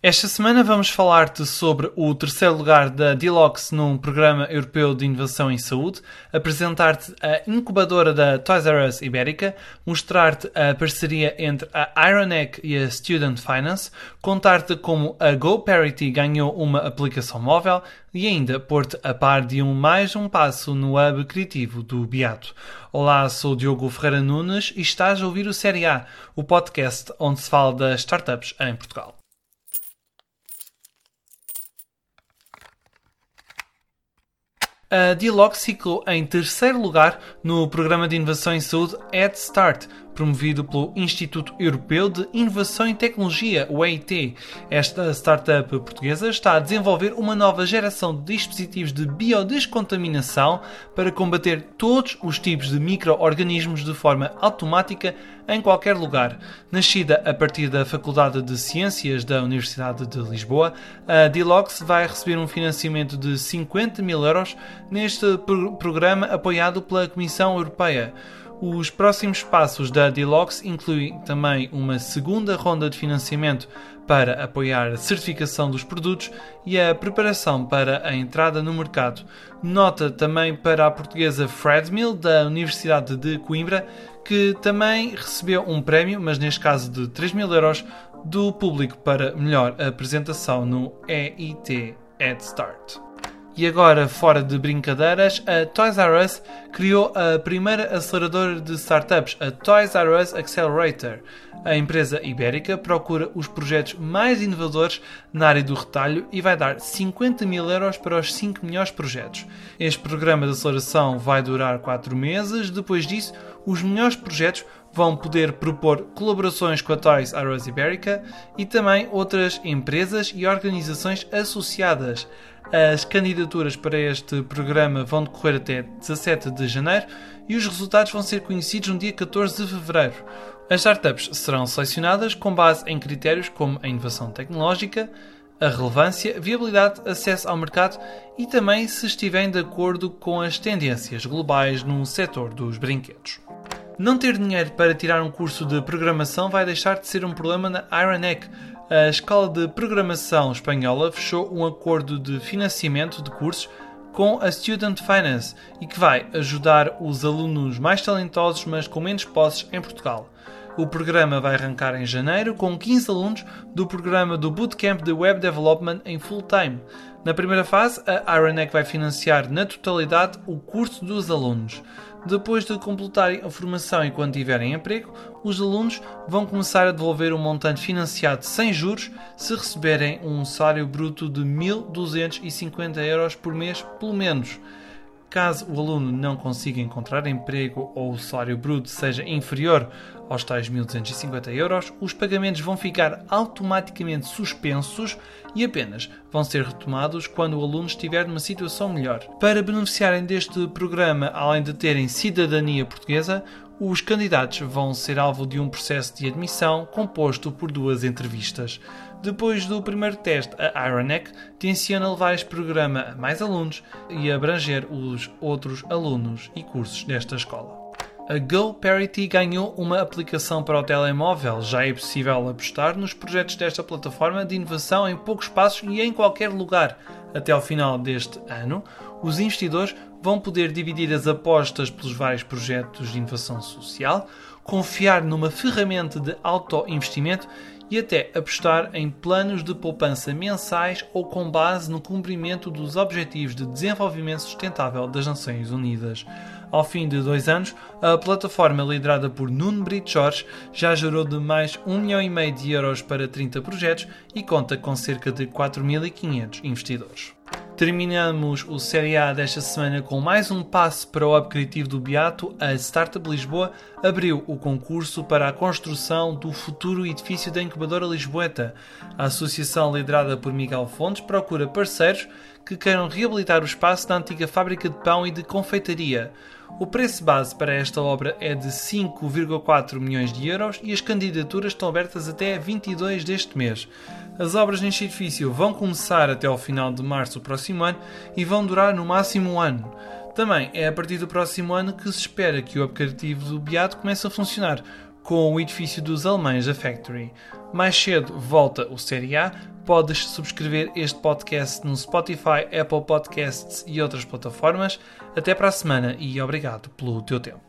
Esta semana vamos falar-te sobre o terceiro lugar da Deluxe num programa europeu de inovação em saúde, apresentar-te a incubadora da Toys R Us Ibérica, mostrar-te a parceria entre a Ironeck e a Student Finance, contar-te como a GoParity ganhou uma aplicação móvel e ainda pôr-te a par de um mais um passo no hub criativo do Beato. Olá, sou Diogo Ferreira Nunes e estás a ouvir o Série A, o podcast onde se fala das startups em Portugal. A Dilox ficou em terceiro lugar no programa de inovação em saúde Head Start, promovido pelo Instituto Europeu de Inovação e Tecnologia, o EIT. Esta startup portuguesa está a desenvolver uma nova geração de dispositivos de biodescontaminação para combater todos os tipos de micro-organismos de forma automática em qualquer lugar. Nascida a partir da Faculdade de Ciências da Universidade de Lisboa, a Dilox vai receber um financiamento de 50 mil euros neste programa apoiado pela Comissão Europeia. Os próximos passos da Deluxe incluem também uma segunda ronda de financiamento para apoiar a certificação dos produtos e a preparação para a entrada no mercado. Nota também para a portuguesa Fredmill, da Universidade de Coimbra, que também recebeu um prémio, mas neste caso de 3 mil euros, do público para melhor apresentação no EIT Head Start. E agora, fora de brincadeiras, a Toys R Us criou a primeira aceleradora de startups, a Toys R Us Accelerator. A empresa ibérica procura os projetos mais inovadores na área do retalho e vai dar 50 mil euros para os 5 melhores projetos. Este programa de aceleração vai durar 4 meses. Depois disso, os melhores projetos vão poder propor colaborações com a Toys R Us Ibérica e também outras empresas e organizações associadas. As candidaturas para este programa vão decorrer até 17 de janeiro e os resultados vão ser conhecidos no dia 14 de fevereiro. As startups serão selecionadas com base em critérios como a inovação tecnológica, a relevância, viabilidade, acesso ao mercado e também se estiverem de acordo com as tendências globais no setor dos brinquedos. Não ter dinheiro para tirar um curso de programação vai deixar de ser um problema na Ironeck, a Escola de Programação Espanhola fechou um acordo de financiamento de cursos com a Student Finance e que vai ajudar os alunos mais talentosos, mas com menos posses em Portugal. O programa vai arrancar em janeiro com 15 alunos do programa do Bootcamp de Web Development em full time. Na primeira fase, a Ironeck vai financiar na totalidade o curso dos alunos. Depois de completarem a formação e quando tiverem emprego, os alunos vão começar a devolver um montante financiado sem juros se receberem um salário bruto de 1.250 euros por mês, pelo menos. Caso o aluno não consiga encontrar emprego ou o salário bruto seja inferior aos tais 1.250 euros, os pagamentos vão ficar automaticamente suspensos e apenas vão ser retomados quando o aluno estiver numa situação melhor. Para beneficiarem deste programa, além de terem cidadania portuguesa, os candidatos vão ser alvo de um processo de admissão composto por duas entrevistas. Depois do primeiro teste, a Ironeck tenciona levar este programa a mais alunos e abranger os outros alunos e cursos desta escola. A GoParity ganhou uma aplicação para o telemóvel. Já é possível apostar nos projetos desta plataforma de inovação em poucos passos e em qualquer lugar. Até ao final deste ano, os investidores vão poder dividir as apostas pelos vários projetos de inovação social, confiar numa ferramenta de auto-investimento e até apostar em planos de poupança mensais ou com base no cumprimento dos Objetivos de Desenvolvimento Sustentável das Nações Unidas. Ao fim de dois anos, a plataforma liderada por Nuno Brito já gerou de mais 1 milhão e meio de euros para 30 projetos e conta com cerca de 4.500 investidores. Terminamos o Série A desta semana com mais um passo para o Criativo do Beato. A Startup Lisboa abriu o concurso para a construção do futuro edifício da incubadora Lisboeta. A associação liderada por Miguel Fontes procura parceiros que queiram reabilitar o espaço da antiga fábrica de pão e de confeitaria. O preço base para esta obra é de 5,4 milhões de euros e as candidaturas estão abertas até 22 deste mês. As obras neste edifício vão começar até ao final de março do próximo ano e vão durar no máximo um ano. Também é a partir do próximo ano que se espera que o aplicativo do Beato comece a funcionar, com o edifício dos alemães da Factory. Mais cedo volta o Série A. Podes subscrever este podcast no Spotify, Apple Podcasts e outras plataformas. Até para a semana e obrigado pelo teu tempo.